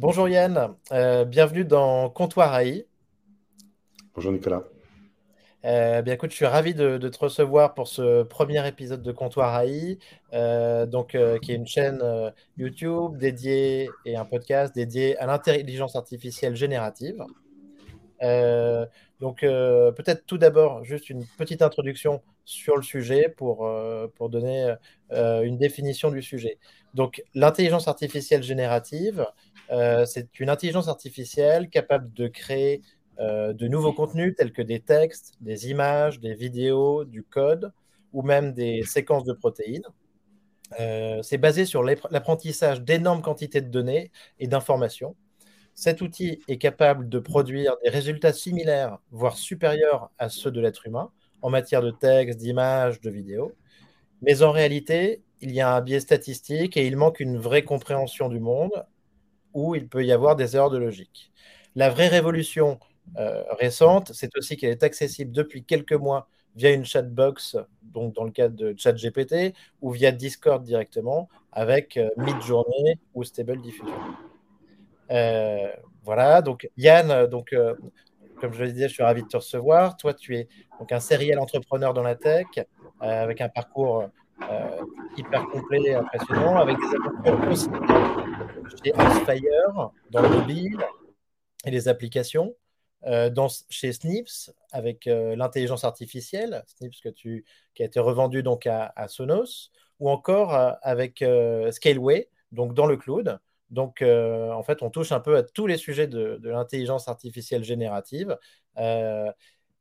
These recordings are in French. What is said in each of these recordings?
Bonjour Yann, euh, bienvenue dans Comptoir AI. Bonjour Nicolas. Euh, bien écoute, je suis ravi de, te recevoir pour ce premier épisode de Comptoir AI, euh, donc, qui est une chaîne YouTube dédiée et un podcast dédié à l'intelligence artificielle générative. donc peut-être tout d'abord juste une petite introduction sur le sujet pour, pour donner une définition du sujet. Donc l'intelligence artificielle générative, euh, c'est une intelligence artificielle capable de créer euh, de nouveaux contenus tels que des textes, des images, des vidéos, du code ou même des séquences de protéines. Euh, c'est basé sur l'apprentissage d'énormes quantités de données et d'informations. Cet outil est capable de produire des résultats similaires, voire supérieurs à ceux de l'être humain en matière de texte, d'images, de vidéos. Mais en réalité, il y a un biais statistique et il manque une vraie compréhension du monde où il peut y avoir des erreurs de logique. La vraie révolution euh, récente, c'est aussi qu'elle est accessible depuis quelques mois via une chatbox, donc dans le cadre de ChatGPT, ou via Discord directement, avec euh, Midjourney ou Stable Diffusion. Euh, voilà, donc Yann, donc, comme je le disais, je suis ravi de te recevoir. Toi, tu es donc un serial entrepreneur dans la tech, avec un parcours euh, hyper complet et impressionnant, avec des aventures aussi chez dans le mobile et les applications. Euh, dans, chez Snips avec euh, l'intelligence artificielle, Snips qui a été revendu donc à, Sonos, ou encore avec Scaleway, donc dans le cloud. Donc en fait, on touche un peu à tous les sujets de, de l'intelligence artificielle générative.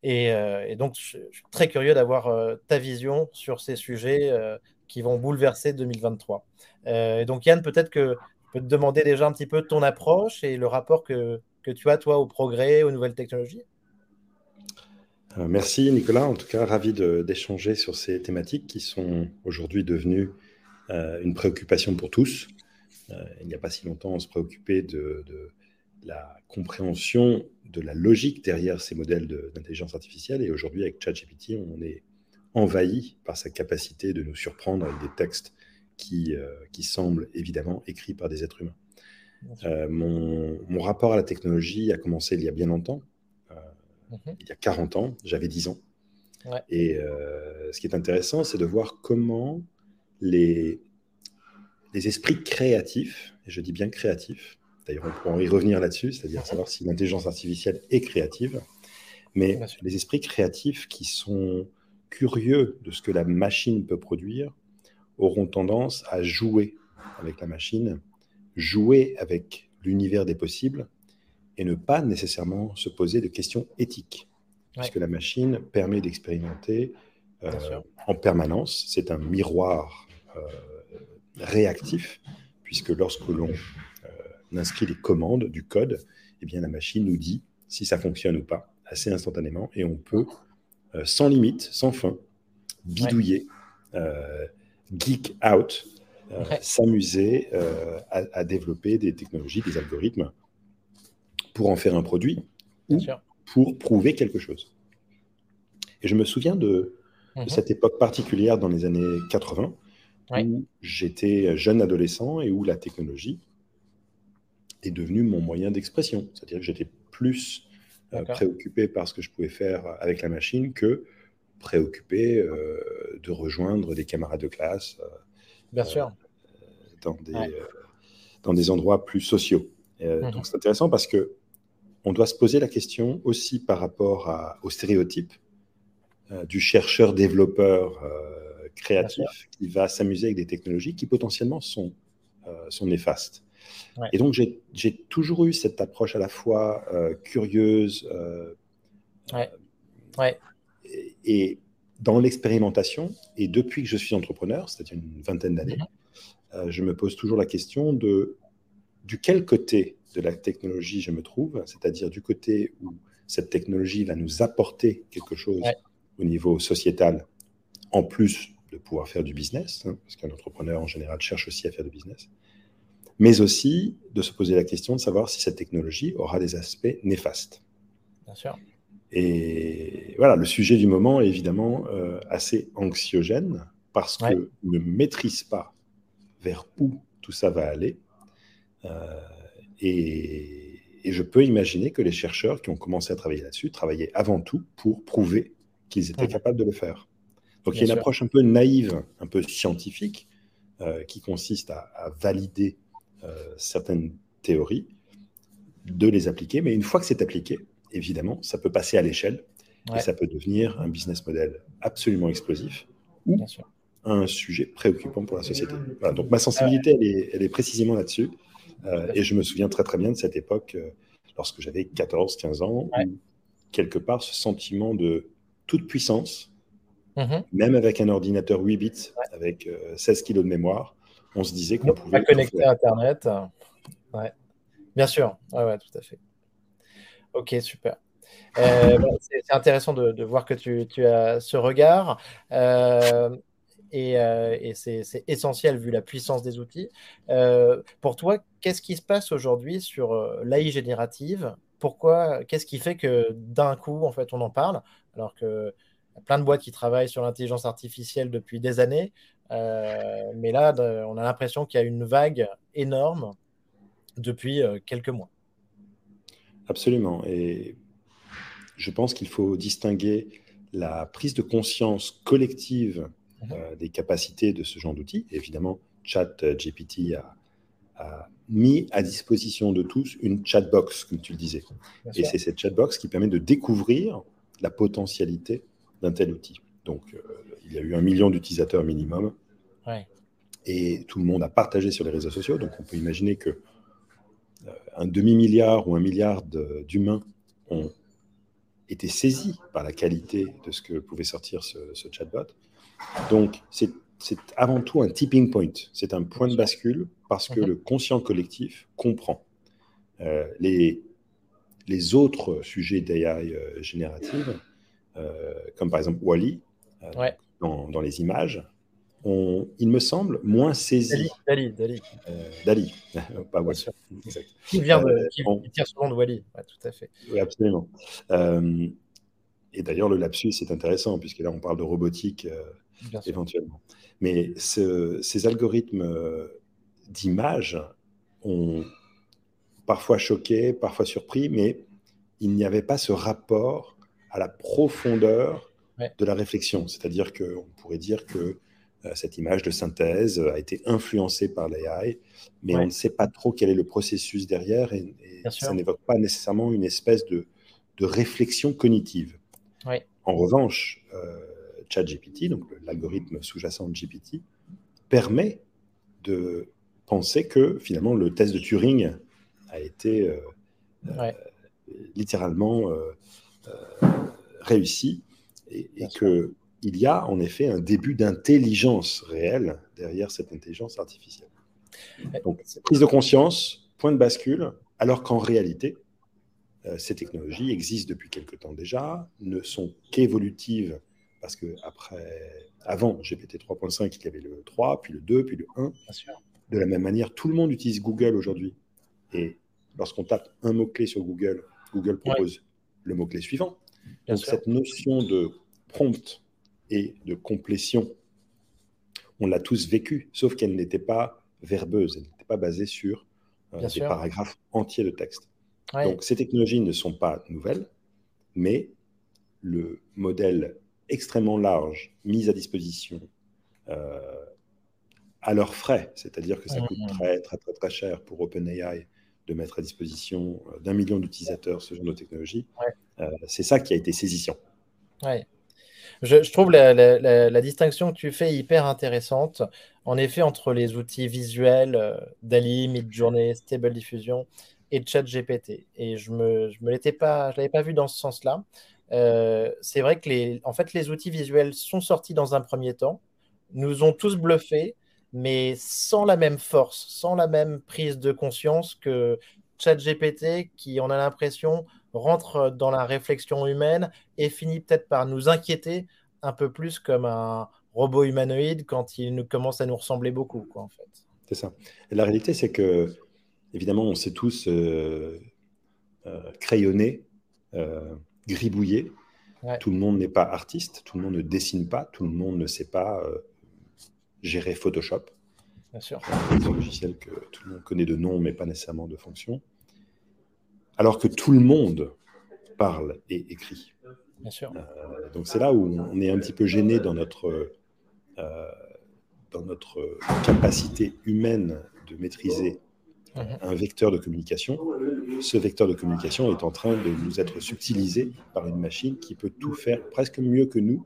Euh, et, donc, je, suis très curieux d'avoir euh, ta vision sur ces sujets euh, qui vont bouleverser 2023. et donc, Yann, peut-être que je peux te demander déjà un petit peu ton approche et le rapport que, que tu as, toi, au progrès, aux nouvelles technologies. merci, Nicolas. En tout cas, ravi d'échanger sur ces thématiques qui sont aujourd'hui devenues une préoccupation pour tous. il n'y a pas si longtemps, on se préoccupait de, de la compréhension de la logique derrière ces modèles d'intelligence artificielle. Et aujourd'hui, avec ChatGPT, on est envahi par sa capacité de nous surprendre avec des textes qui, euh, qui semblent évidemment écrits par des êtres humains. Euh, mon, mon, rapport à la technologie a commencé il y a bien longtemps, euh, mhm. il y a 40 ans, j'avais 10 ans. Et ce qui est intéressant, c'est de voir comment les, les esprits créatifs, et je dis bien créatifs, D'ailleurs, on pourra y revenir là-dessus, c'est-à-dire savoir si l'intelligence artificielle est créative. Mais les esprits créatifs qui sont curieux de ce que la machine peut produire auront tendance à jouer avec la machine, jouer avec l'univers des possibles et ne pas nécessairement se poser de questions éthiques. Puisque la machine permet d'expérimenter euh, en permanence. C'est un miroir euh, réactif, puisque lorsque l'on on inscrit les commandes du code, et eh bien la machine nous dit si ça fonctionne ou pas assez instantanément et on peut euh, sans limite, sans fin, bidouiller, euh, geek out, euh, s'amuser à, développer des technologies, des algorithmes pour en faire un produit ou pour prouver quelque chose. Et je me souviens de, mhm. cette époque particulière dans les années 80 où j'étais jeune adolescent et où la technologie est devenu mon moyen d'expression. C'est-à-dire que j'étais plus euh, préoccupé par ce que je pouvais faire avec la machine que préoccupé euh, de rejoindre des camarades de classe. Euh, Bien sûr. Dans des, dans des endroits plus sociaux. Mhm. Donc c'est intéressant parce que on doit se poser la question aussi par rapport à, aux stéréotypes du chercheur-développeur créatif qui va s'amuser avec des technologies qui potentiellement sont, sont néfastes. Et donc, j'ai toujours eu cette approche à la fois euh, curieuse euh, ouais. Ouais. Et, dans l'expérimentation, et depuis que je suis entrepreneur, c'est-à-dire une vingtaine d'années, mhm. euh, je me pose toujours la question de du quel côté de la technologie je me trouve, c'est-à-dire du côté où cette technologie va nous apporter quelque chose au niveau sociétal, en plus de pouvoir faire du business, hein, parce qu'un entrepreneur en général cherche aussi à faire du business, mais aussi de se poser la question de savoir si cette technologie aura des aspects néfastes. Bien sûr. Et voilà, le sujet du moment est évidemment euh, assez anxiogène parce qu'on ne maîtrise pas vers où tout ça va aller. Euh, Et, je peux imaginer que les chercheurs qui ont commencé à travailler là-dessus travaillaient avant tout pour prouver qu'ils étaient mmh. capables de le faire. Donc il y a une approche un peu naïve, un peu scientifique, euh, qui consiste à, valider certaines théories, de les appliquer. Mais une fois que c'est appliqué, évidemment, ça peut passer à l'échelle et ça peut devenir un business model absolument explosif ou un sujet préoccupant pour la société. donc ma sensibilité, elle, est, elle est précisément là-dessus. Euh, et je me souviens très très bien de cette époque, lorsque j'avais 14-15 ans, quelque part ce sentiment de toute puissance, Mhm. Même avec un ordinateur 8 bits, avec 16 euh, kilos de mémoire, on se disait qu'on pouvait. Connecter à Internet. Ouais. Bien sûr. Ouais, tout à fait. Ok, super. Euh, c'est intéressant de, voir que tu, as ce regard. Euh, et, c'est essentiel vu la puissance des outils. pour toi, qu'est-ce qui se passe aujourd'hui sur l'AI générative? Pourquoi Qu'est-ce qui fait que d'un coup, en fait, on en parle? Alors que plein de boîtes qui travaillent sur l'intelligence artificielle depuis des années. Euh, mais là, on a l'impression qu'il y a une vague énorme depuis euh, quelques mois. Absolument. Et je pense qu'il faut distinguer la prise de conscience collective mhm. euh, des capacités de ce genre d'outils. Évidemment, ChatGPT a, a, mis à disposition de tous une chatbox, comme tu le disais. Et c'est cette chatbox qui permet de découvrir la potentialité d'un tel outil. Donc, euh, il y a eu un million d'utilisateurs minimum. Et tout le monde a partagé sur les réseaux sociaux. Donc, on peut imaginer que euh, un demi-milliard ou un milliard d'humains ont été saisis par la qualité de ce que pouvait sortir ce, chatbot. Donc, c'est avant tout un tipping point. C'est un point de bascule parce que mhm. le conscient collectif comprend euh, les, les autres sujets d'AI générative euh, comme par exemple Wally, euh, dans, les images, il me semble, moins saisi. Dali, Dali. Dali, euh, pas Wally. Qui, vient de, qui, tire souvent de Wally, tout à fait. Oui, absolument. et d'ailleurs, le lapsus est intéressant, puisque là, on parle de robotique éventuellement. Mais ces algorithmes d'image ont parfois choqué, parfois surpris, mais il n'y avait pas ce rapport à la profondeur de la réflexion. C'est-à-dire qu'on pourrait dire que euh, cette image de synthèse a été influencée par l'AI, mais on ne sait pas trop quel est le processus derrière et, ça n'évoque pas nécessairement une espèce de, de réflexion cognitive. En revanche, euh, ChatGPT, donc l'algorithme sous-jacent de GPT, permet de penser que finalement le test de Turing a été euh, euh littéralement réussi et, et qu'il y a en effet un début d'intelligence réelle derrière cette intelligence artificielle. Donc, prise de conscience, point de bascule, alors qu'en réalité, euh, ces technologies existent depuis quelque temps déjà, ne sont qu'évolutives, parce que après, avant GPT 3.5, il y avait le 3, puis le 2, puis le 1. De la même manière, tout le monde utilise Google aujourd'hui. Et lorsqu'on tape un mot-clé sur Google, Google propose le mot-clé suivant. Donc, cette notion de prompt et de complétion, on l'a tous vécu, sauf qu'elle n'était pas verbeuse, elle n'était pas basée sur euh, des paragraphes entiers de texte. Donc, ces technologies ne sont pas nouvelles, mais le modèle extrêmement large mis à disposition euh, à leurs frais, c'est-à-dire que ça coûte très, très, très, très cher pour OpenAI de mettre à disposition euh, d'un million d'utilisateurs ce genre de technologie, c'est ça qui a été saisissant. Je, trouve la, distinction que tu fais hyper intéressante. En effet, entre les outils visuels euh, DALI, Midjourney, Stable Diffusion et ChatGPT. Et je me, je l'étais pas, je l'avais pas vu dans ce sens-là. c'est vrai que les, en fait, les outils visuels sont sortis dans un premier temps, nous ont tous bluffés, mais sans la même force, sans la même prise de conscience que ChatGPT, qui, on a l'impression, rentre dans la réflexion humaine et finit peut-être par nous inquiéter un peu plus comme un robot humanoïde quand il nous, commence à nous ressembler beaucoup, quoi, en fait. C'est ça. Et la réalité, c'est que, évidemment, on s'est tous euh, euh, crayonnés, euh, gribouillés. Tout le monde n'est pas artiste, tout le monde ne dessine pas, tout le monde ne sait pas gérer Photoshop. Bien sûr. Des logiciels que tout le monde connaît de nom, mais pas nécessairement de fonction. Alors que tout le monde parle et écrit. Bien sûr. Euh, donc c'est là où on est un petit peu gêné dans notre, euh, dans notre capacité humaine de maîtriser mhm. un vecteur de communication. Ce vecteur de communication est en train de nous être subtilisé par une machine qui peut tout faire presque mieux que nous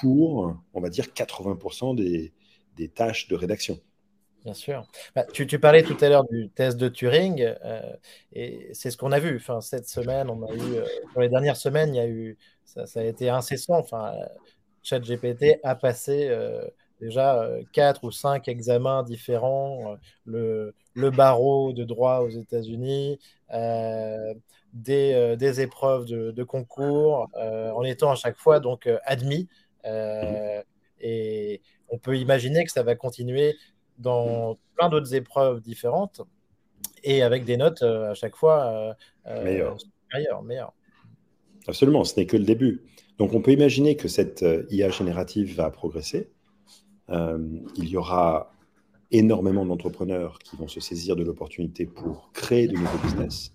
pour, on va dire, 80% des, des tâches de rédaction. Bien sûr. Bah, tu, parlais tout à l'heure du test de Turing, euh, et c'est ce qu'on a vu. Enfin, cette semaine, on a eu, euh, les dernières semaines, il y a eu, ça, a été incessant. Enfin, ChatGPT a passé euh, déjà quatre ou cinq examens différents, le, le, barreau de droit aux États-Unis, des, des, épreuves de, concours, en étant à chaque fois donc admis. Mmh et on peut imaginer que ça va continuer dans plein d'autres épreuves différentes et avec des notes euh, à chaque fois euh, euh, meilleures. meilleures, Absolument, ce n'est que le début. Donc on peut imaginer que cette IA générative va progresser. il y aura énormément d'entrepreneurs qui vont se saisir de l'opportunité pour créer de nouveaux business,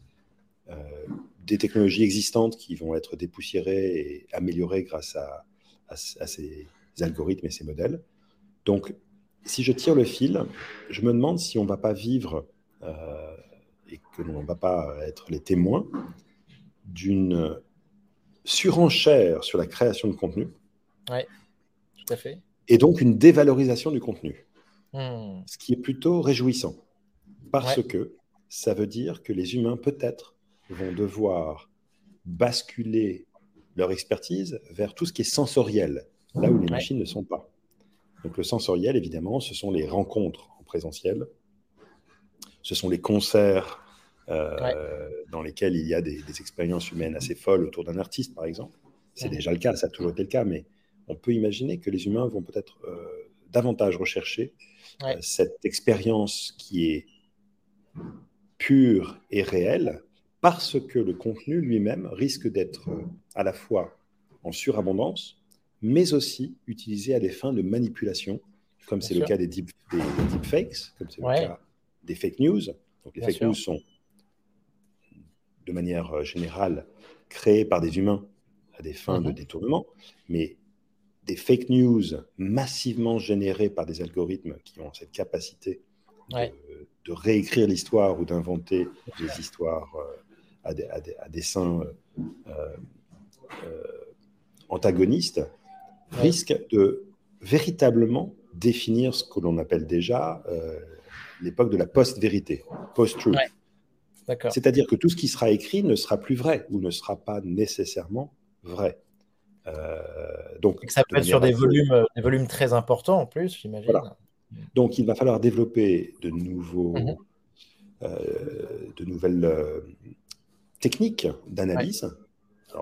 des technologies existantes qui vont être dépoussiérées et améliorées grâce à, à ces algorithmes et ces modèles. Donc si je tire le fil, je me demande si on ne va pas vivre euh, et que l'on ne va pas être les témoins d'une surenchère sur la création de contenu. Oui, tout à fait. Et donc une dévalorisation du contenu. Hmm. Ce qui est plutôt réjouissant. Parce que ça veut dire que les humains, peut-être, vont devoir basculer leur expertise vers tout ce qui est sensoriel, là où les machines ne sont pas. Donc le sensoriel, évidemment, ce sont les rencontres en présentiel, ce sont les concerts euh, dans lesquels il y a des, expériences humaines assez folles autour d'un artiste, par exemple. C'est déjà le cas, ça a toujours été le cas, mais on peut imaginer que les humains vont peut-être euh, davantage rechercher euh, cette expérience qui est pure et réelle, parce que le contenu lui-même risque d'être à la fois en surabondance, mais aussi utilisé à des fins de manipulation, comme c'est le cas des, deep, des, deepfakes, comme c'est le cas des fake news. Donc les fake news sont, de manière euh, générale, créées par des humains à des fins de mhm. détournement, mais des fake news massivement générées par des algorithmes qui ont cette capacité de, réécrire l'histoire ou d'inventer des histoires euh, à, des, à, des, seins euh, antagonistes, risque de véritablement définir ce que l'on appelle déjà euh, l'époque de la post-vérité, post-truth. C'est-à-dire que tout ce qui sera écrit ne sera plus vrai ou ne sera pas nécessairement vrai. Euh, donc, ça peut être sur des volumes, des volumes très importants en plus, j'imagine. Donc, il va falloir développer de, nouveaux, mhm. euh, de nouvelles techniques d'analyse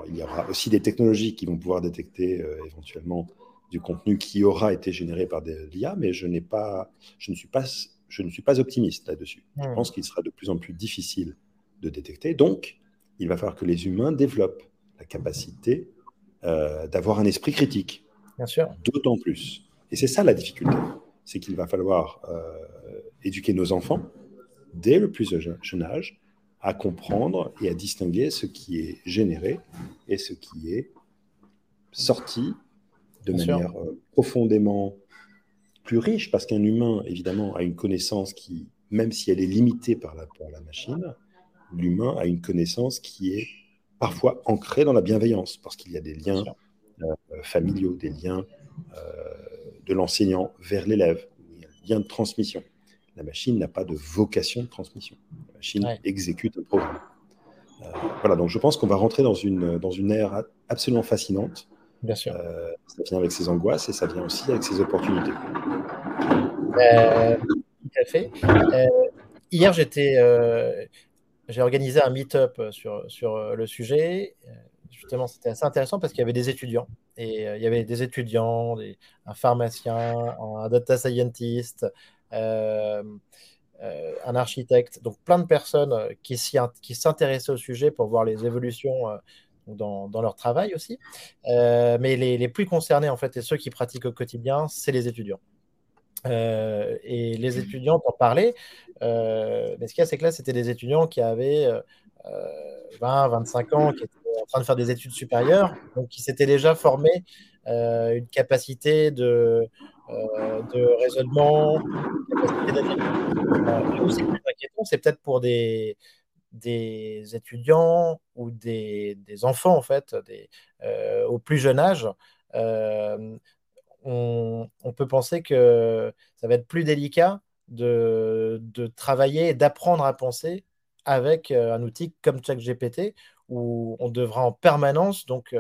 il y aura aussi des technologies qui vont pouvoir détecter euh, éventuellement du contenu qui aura été généré par des l'IA, mais je, pas, je, ne suis pas, je ne suis pas optimiste là-dessus. Je hmm. pense qu'il sera de plus en plus difficile de détecter. Donc, il va falloir que les humains développent la capacité euh, d'avoir un esprit critique. Bien sûr. D'autant plus. Et c'est ça la difficulté. C'est qu'il va falloir euh, éduquer nos enfants dès le plus jeune âge à comprendre et à distinguer ce qui est généré et ce qui est sorti de manière euh, profondément plus riche, parce qu'un humain, évidemment, a une connaissance qui, même si elle est limitée par la, la machine, l'humain a une connaissance qui est parfois ancrée dans la bienveillance, parce qu'il y a des liens euh, familiaux, des liens euh, de l'enseignant vers l'élève, des liens de transmission. La machine n'a pas de vocation de transmission. La machine exécute un programme. Euh, voilà, donc je pense qu'on va rentrer dans une, dans une ère absolument fascinante. Bien sûr. Euh, ça vient avec ses angoisses et ça vient aussi avec ses opportunités. Euh, tout à fait. hier, j'étais, j'ai organisé un meet-up sur, sur le sujet. Justement, c'était assez intéressant parce qu'il y avait des étudiants. Et il y avait des étudiants, des, un pharmacien, un data scientist, un architecte, donc plein de personnes euh, qui, s'intéressaient au sujet pour voir les évolutions dans, leur travail aussi. mais les, plus concernés, en fait, et ceux qui pratiquent au quotidien, c'est les étudiants. et les étudiants en parlaient. mais ce qu'il y a, c'est que là, c'était des étudiants qui avaient 20, 25 ans, qui étaient en train de faire des études supérieures, donc qui s'étaient déjà formés une capacité de, de raisonnement, plus inquiétant, c'est peut-être pour des, des étudiants ou des, enfants, en fait, des, euh, au plus jeune âge, euh, on, peut penser que ça va être plus délicat de, travailler et d'apprendre à penser avec euh, un outil comme ChatGPT, où on devra en permanence donc,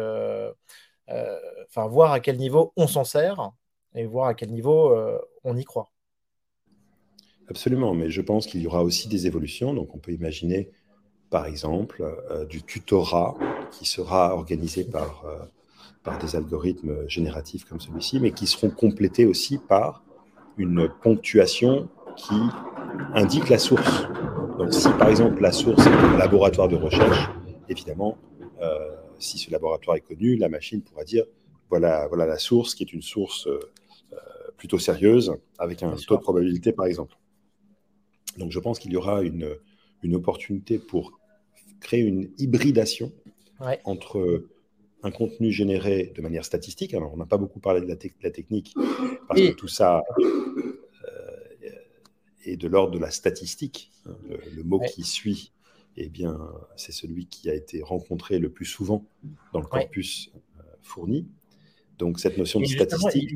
enfin, voir à quel niveau on s'en sert et voir à quel niveau on y croit. Absolument, mais je pense qu'il y aura aussi des évolutions. Donc, on peut imaginer par exemple, euh, du tutorat qui sera organisé par, euh, par des algorithmes génératifs comme celui-ci, mais qui seront complétés aussi par une ponctuation qui indique la source. Donc si par exemple la source est un laboratoire de recherche, évidemment, euh, si ce laboratoire est connu, la machine pourra dire voilà, voilà la source qui est une source plutôt sérieuse avec un taux de probabilité par exemple. Donc je pense qu'il y aura une, une opportunité pour créer une hybridation entre un contenu généré de manière statistique. Alors, on n'a pas beaucoup parlé de la, la technique, parce que tout ça euh, est de l'ordre de la statistique. Hein. Le, mot qui suit, eh bien, c'est celui qui a été rencontré le plus souvent dans le corpus euh, fourni. Donc, cette notion de statistique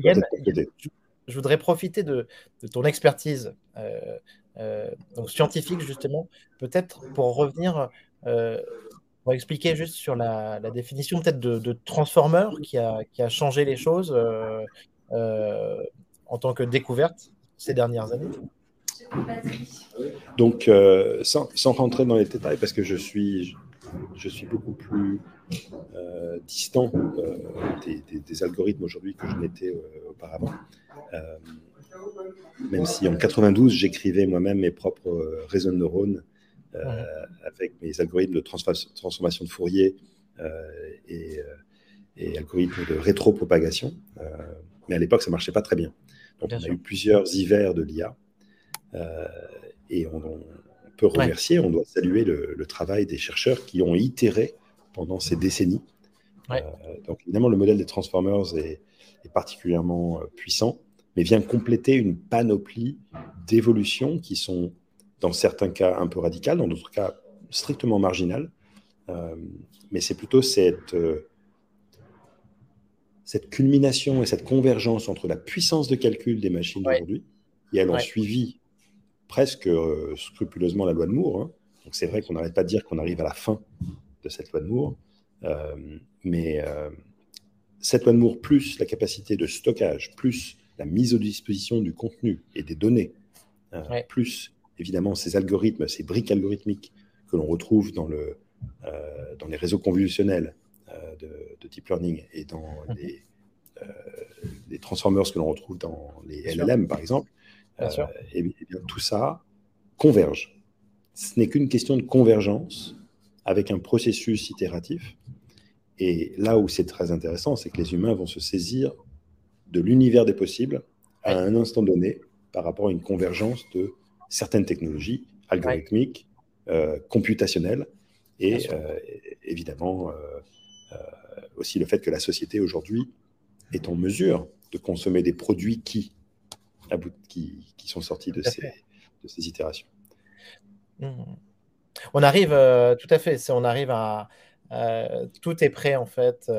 Je voudrais profiter de, ton expertise euh, donc scientifique, justement, peut-être pour revenir euh, va expliquer juste sur la, définition peut-être de, transformer qui a, qui a, changé les choses euh, euh, en tant que découverte ces dernières années. Donc, sans, sans, rentrer dans les détails, parce que je suis, je suis beaucoup plus distant des, des, algorithmes aujourd'hui que je n'étais auparavant. même si en 92, j'écrivais moi-même mes propres réseaux de neurones euh, avec mes algorithmes de transformation de Fourier euh, et, euh, et, algorithmes de rétropropagation. mais à l'époque, ça ne marchait pas très bien. Donc, on a eu plusieurs hivers de l'IA. Et on, peut remercier, on doit saluer le, travail des chercheurs qui ont itéré pendant ces décennies. donc évidemment, le modèle des Transformers est, est, particulièrement puissant, mais vient compléter une panoplie d'évolutions qui sont dans certains cas un peu radical, dans d'autres cas strictement marginal. Euh, mais c'est plutôt cette, euh, cette culmination et cette convergence entre la puissance de calcul des machines d'aujourd'hui, et elles ont suivi presque euh, scrupuleusement la loi de Moore. Hein. Donc c'est vrai qu'on n'arrête pas de dire qu'on arrive à la fin de cette loi de Moore, mais cette loi de Moore plus la capacité de stockage, plus la mise à disposition du contenu et des données, plus évidemment ces algorithmes, ces briques algorithmiques que l'on retrouve dans, le, euh, dans les réseaux convolutionnels euh, de, deep learning et dans les, euh, les transformers que l'on retrouve dans les LLM, par exemple, et, bien, tout ça converge. Ce n'est qu'une question de convergence avec un processus itératif. Et là où c'est très intéressant, c'est que les humains vont se saisir de l'univers des possibles à un instant donné par rapport à une convergence de certaines technologies algorithmiques, euh, computationnelles, et euh, évidemment euh, aussi le fait que la société aujourd'hui est en mesure de consommer des produits qui, qui, qui sont sortis de ces, de ces, itérations. Mmh. On arrive, tout à fait, on arrive à, tout est prêt en fait.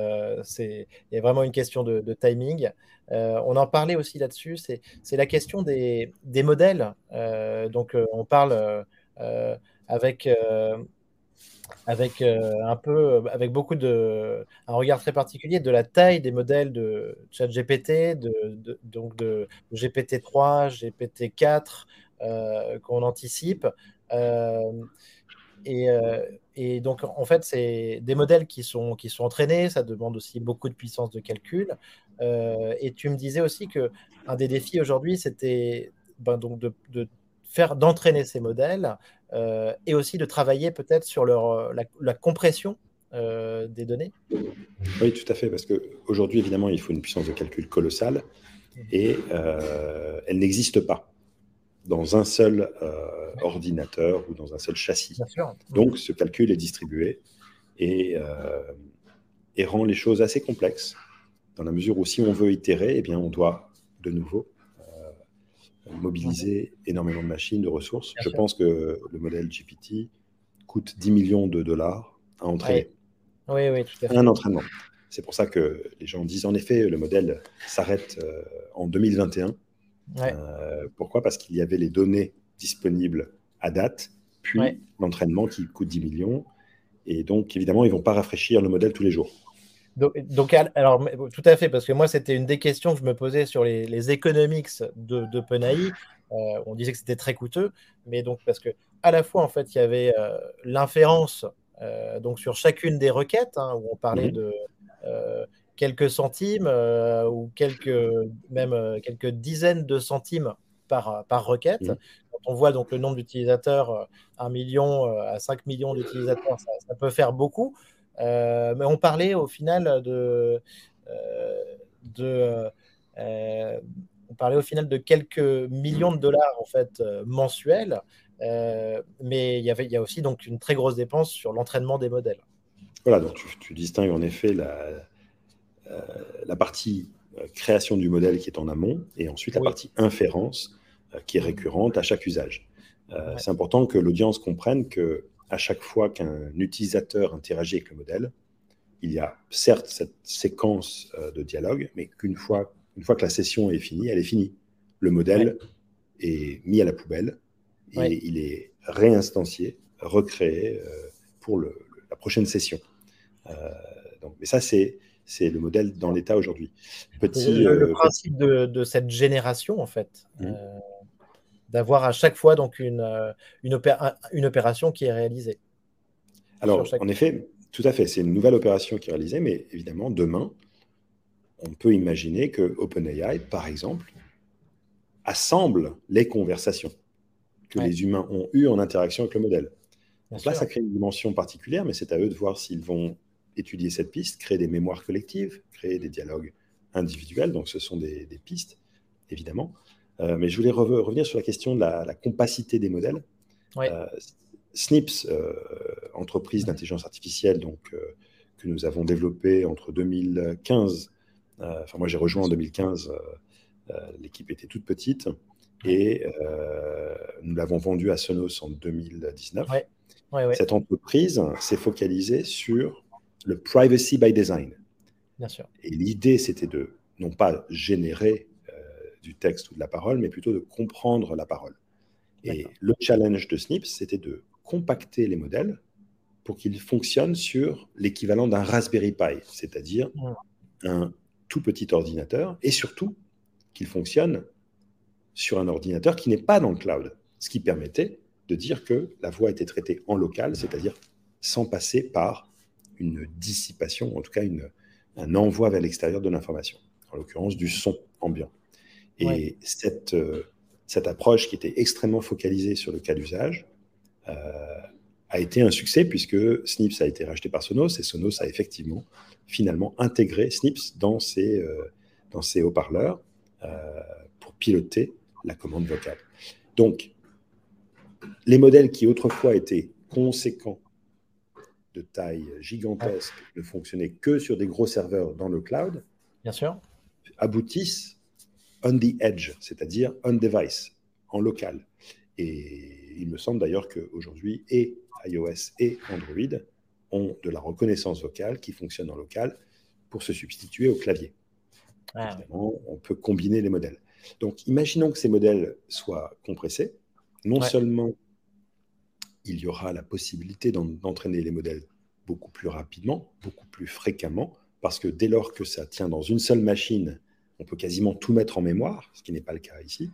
c'est il y a vraiment une question de, de timing. Euh, on en parlait aussi là-dessus, c'est la question des, modèles. Euh, donc, euh, on parle avec, avec un peu, avec beaucoup de, un regard très particulier de la taille des modèles de ChatGPT, de, donc de GPT-3, GPT-4 qu'on anticipe. Et, et, donc, en fait, c'est des modèles qui sont, qui sont entraînés, ça demande aussi beaucoup de puissance de calcul. Euh, et tu me disais aussi que un des défis aujourd'hui, c'était ben, donc de, faire d'entraîner ces modèles euh, et aussi de travailler peut-être sur leur, la, compression euh, des données. Oui, tout à fait, parce qu'aujourd'hui, évidemment, il faut une puissance de calcul colossale. et elle n'existe pas dans un seul ordinateur ou dans un seul châssis. Donc ce calcul est distribué et, et rend les choses assez complexes dans la mesure où si on veut itérer, eh bien, on doit de nouveau euh, mobiliser énormément de machines, de ressources. Je pense que le modèle GPT coûte 10 millions de dollars à entraîner. Oui, oui, tout à fait. Un entraînement. C'est pour ça que les gens disent en effet, le modèle s'arrête euh, en 2021. Euh, pourquoi? Parce qu'il y avait les données disponibles à date, puis l'entraînement qui coûte 10 millions. Et donc, évidemment, ils ne vont pas rafraîchir le modèle tous les jours. Donc, alors, tout à fait, parce que moi, c'était une des questions que je me posais sur les, les economics de, de euh, on disait que c'était très coûteux, mais donc parce que à la fois, en fait, il y avait euh, l'inférence euh, donc sur chacune des requêtes, hein, où on parlait de quelques centimes ou quelques, même quelques dizaines de centimes par, par requête. Quand on voit donc le nombre d'utilisateurs, 1 million à 5 millions d'utilisateurs, ça, peut faire beaucoup. Euh, mais on parlait au final de, euh, de euh, on parlait au final de quelques millions de dollars en fait mensuels, mais il y avait il y a aussi donc une très grosse dépense sur l'entraînement des modèles. Voilà, donc tu, distingues en effet la, la partie création du modèle qui est en amont et ensuite la partie inférence qui est récurrente à chaque usage. C'est important que l'audience comprenne que à chaque fois qu'un utilisateur interagit avec le modèle, il y a certes cette séquence euh, de dialogue, mais qu'une fois, une fois que la session est finie, elle est finie. Le modèle est mis à la poubelle et il est réinstancié, recréé euh, pour le, la prochaine session. Euh, donc, mais ça, c'est c'est le modèle dans l'état aujourd'hui. Petit, le, principe de, cette génération, en fait. Mmh d'avoir à chaque fois donc une, euh, une, une, opération qui est réalisée. Alors, en effet, tout à fait, c'est une nouvelle opération qui est réalisée, mais évidemment, demain, on peut imaginer que OpenAI, par exemple, assemble les conversations que les humains ont eues en interaction avec le modèle. Donc là, ça crée une dimension particulière, mais c'est à eux de voir s'ils vont étudier cette piste, créer des mémoires collectives, créer des dialogues individuels. Donc, ce sont des, des pistes, évidemment. Euh, mais je voulais revenir sur la question de la, compacité des modèles. Euh, Snips, euh, entreprise d'intelligence artificielle donc, que nous avons développée entre 2015, enfin moi j'ai rejoint en 2015, l'équipe était toute petite, et nous l'avons vendue à Sonos en 2019. Cette entreprise s'est focalisée sur le privacy by design. Bien sûr. Et l'idée, c'était de non pas générer du texte ou de la parole, mais plutôt de comprendre la parole. Et le challenge de Snips, c'était de compacter les modèles pour qu'ils fonctionnent sur l'équivalent d'un Raspberry Pi, c'est-à-dire un tout petit ordinateur, et surtout qu'ils fonctionnent sur un ordinateur qui n'est pas dans le cloud, ce qui permettait de dire que la voix était traitée en local, c'est-à-dire sans passer par une dissipation, en tout cas une, un envoi vers l'extérieur de l'information, en l'occurrence du son ambiant. Et cette, euh, cette approche qui était extrêmement focalisée sur le cas d'usage euh, a été un succès puisque Snips a été racheté par Sonos et Sonos a effectivement finalement intégré Snips dans ses, euh, dans ses haut-parleurs pour piloter la commande vocale. Donc, les modèles qui autrefois étaient conséquents de taille gigantesque, ne fonctionnaient que sur des gros serveurs dans le cloud, Bien sûr. aboutissent on the edge, c'est-à-dire on device, en local. Et il me semble d'ailleurs qu'aujourd'hui, et iOS et Android ont de la reconnaissance vocale qui fonctionne en local pour se substituer au clavier. Ah on peut combiner les modèles. Donc, imaginons que ces modèles soient compressés. Non seulement il y aura la possibilité d'entraîner les modèles beaucoup plus rapidement, beaucoup plus fréquemment, parce que dès lors que ça tient dans une seule machine, on peut quasiment tout mettre en mémoire, ce qui n'est pas le cas ici.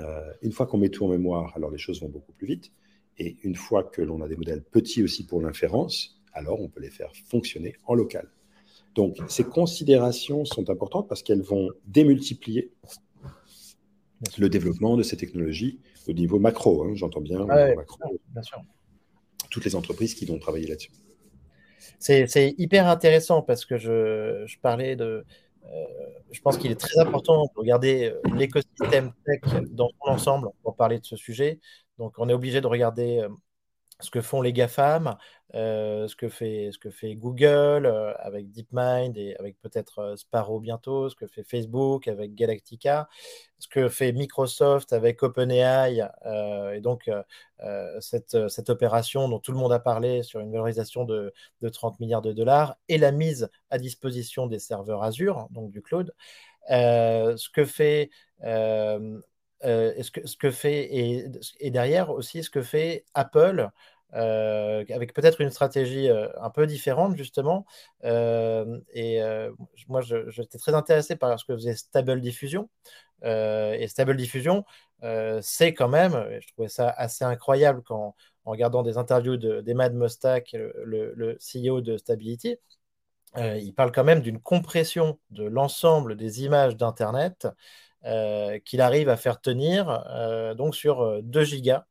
Euh, une fois qu'on met tout en mémoire, alors les choses vont beaucoup plus vite. Et une fois que l'on a des modèles petits aussi pour l'inférence, alors on peut les faire fonctionner en local. Donc ces considérations sont importantes parce qu'elles vont démultiplier le développement de ces technologies au niveau macro. Hein, j'entends bien, macro, bien sûr. toutes les entreprises qui vont travailler là-dessus. C'est hyper intéressant parce que je parlais de, je pense qu'il est très important de regarder l'écosystème tech dans son ensemble pour parler de ce sujet. Donc, on est obligé de regarder ce que font les GAFAM, euh, ce, que fait, Google euh, avec DeepMind et avec peut-être euh, Sparrow bientôt, ce que fait Facebook avec Galactica, ce que fait Microsoft avec OpenAI, et donc cette, opération dont tout le monde a parlé sur une valorisation de, 30 milliards de dollars et la mise à disposition des serveurs Azure, donc du cloud. ce que fait ce, que, ce, que, fait et, et, derrière aussi ce que fait Apple euh, avec peut-être une stratégie euh, un peu différente justement. Euh, et moi, j'étais très intéressé par ce que faisait Stable Diffusion. et Stable Diffusion, c'est quand même, je trouvais ça assez incroyable quand, en regardant des interviews d'Emad Mostak, le, le, CEO de Stability, il parle quand même d'une compression de l'ensemble des images d'Internet qu'il arrive à faire tenir donc sur 2 gigas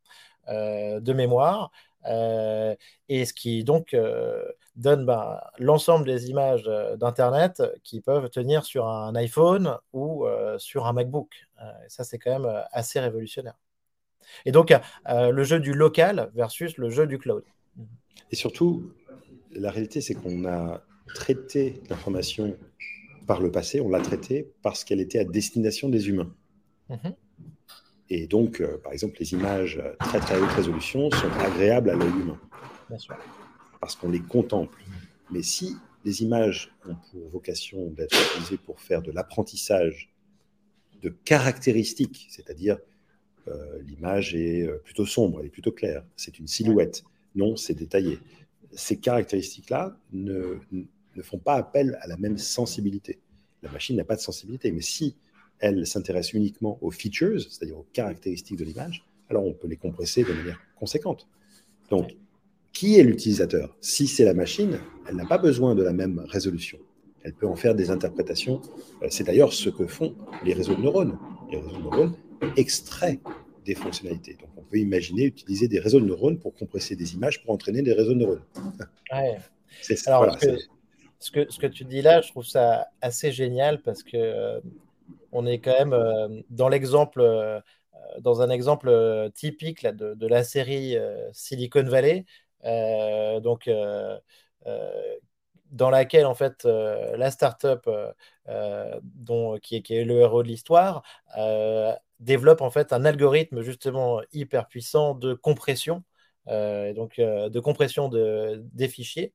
de mémoire. Euh, et ce qui donc euh, donne ben, l'ensemble des images euh, d'Internet qui peuvent tenir sur un iPhone ou sur un MacBook. Ça, c'est quand même assez révolutionnaire. Et donc, le jeu du local versus le jeu du cloud. Et surtout, la réalité, c'est qu'on a traité l'information par le passé, on l'a traitée parce qu'elle était à destination des humains. Mhm. Et donc, euh, par exemple, les images euh, très très haute résolution sont agréables à l'œil humain. Parce qu'on les contemple. Mais si les images ont pour vocation d'être utilisées pour faire de l'apprentissage de caractéristiques, c'est-à-dire euh, l'image est plutôt sombre, elle est plutôt claire, c'est une silhouette, non, c'est détaillé. Ces caractéristiques-là ne, ne font pas appel à la même sensibilité. La machine n'a pas de sensibilité, mais si elle s'intéresse uniquement aux features, c'est-à-dire aux caractéristiques de l'image, alors on peut les compresser de manière conséquente. Donc, qui est l'utilisateur? Si c'est la machine, elle n'a pas besoin de la même résolution. Elle peut en faire des interprétations. Euh, c'est d'ailleurs ce que font les réseaux de neurones. Les réseaux de neurones extraient des fonctionnalités. Donc, on peut imaginer utiliser des réseaux de neurones pour compresser des images pour entraîner des réseaux de neurones. Ouais. C'est ça. Ce, que, ce que tu dis là, je trouve ça assez génial parce que euh, on est quand même euh, dans l'exemple, euh, dans un exemple typique de, la série Silicon Valley, donc dans laquelle en fait la startup dont qui est, qui est, le héros de l'histoire développe en fait un algorithme justement hyper puissant de compression, donc de compression de, des fichiers.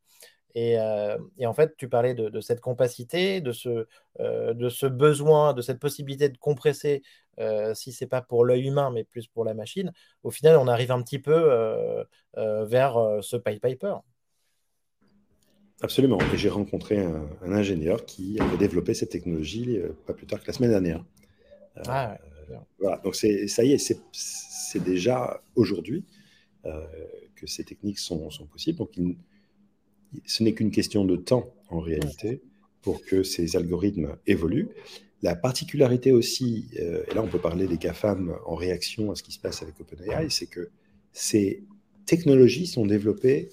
Euh, et, en fait, tu parlais de, cette compacité, de ce, euh, de ce besoin, de cette possibilité de compresser, euh, si ce n'est pas pour l'œil humain, mais plus pour la machine. Au final, on arrive un petit peu vers ce Pipe Piper. Absolument. Et j'ai rencontré un, ingénieur qui avait développé cette technologie pas plus tard que la semaine dernière. Ah, voilà. Donc, ça y est, c'est déjà aujourd'hui que ces techniques sont, sont possibles. Donc, il, ce n'est qu'une question de temps en réalité pour que ces algorithmes évoluent. La particularité aussi, euh, et là on peut parler des GAFAM en réaction à ce qui se passe avec OpenAI, c'est que ces technologies sont développées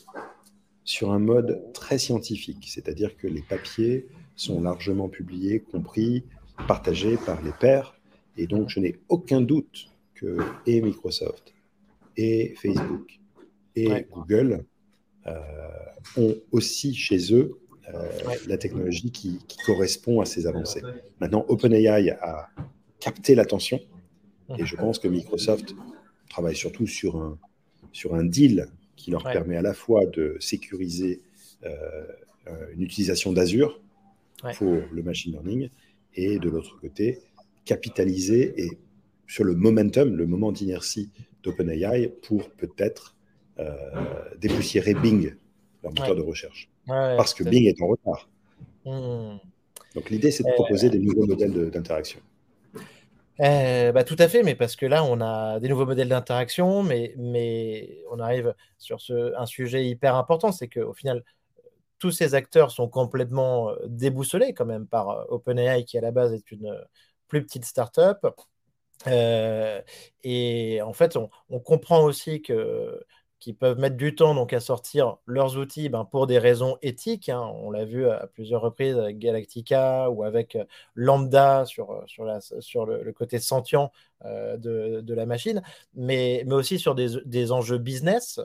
sur un mode très scientifique, c'est-à-dire que les papiers sont largement publiés, compris, partagés par les pairs, et donc je n'ai aucun doute que et Microsoft, et Facebook, et Google ont aussi chez eux euh, la technologie qui, correspond à ces avancées. Maintenant, OpenAI a capté l'attention et je pense que Microsoft travaille surtout sur un, sur un deal qui leur permet à la fois de sécuriser euh, une utilisation d'Azure pour le machine learning et de l'autre côté, capitaliser et sur le momentum, le moment d'inertie d'OpenAI pour peut-être euh, dépoussiérer Bing, leur moteur de recherche. parce que Bing est en retard. Hmm. Donc l'idée, c'est de euh, proposer des nouveaux modèles d'interaction. Euh, bah, tout à fait, mais parce que là, on a des nouveaux modèles d'interaction, mais, mais on arrive sur ce, un sujet hyper important, c'est qu'au final, tous ces acteurs sont complètement déboussolés quand même par OpenAI, qui à la base est une plus petite startup. Euh, et en fait, on, on comprend aussi que qui peuvent mettre du temps donc, à sortir leurs outils ben, pour des raisons éthiques. Hein. On l'a vu à plusieurs reprises avec Galactica ou avec euh, Lambda sur, euh, sur, le, côté sentient euh, de, de, la machine, mais, mais aussi sur des, des enjeux business,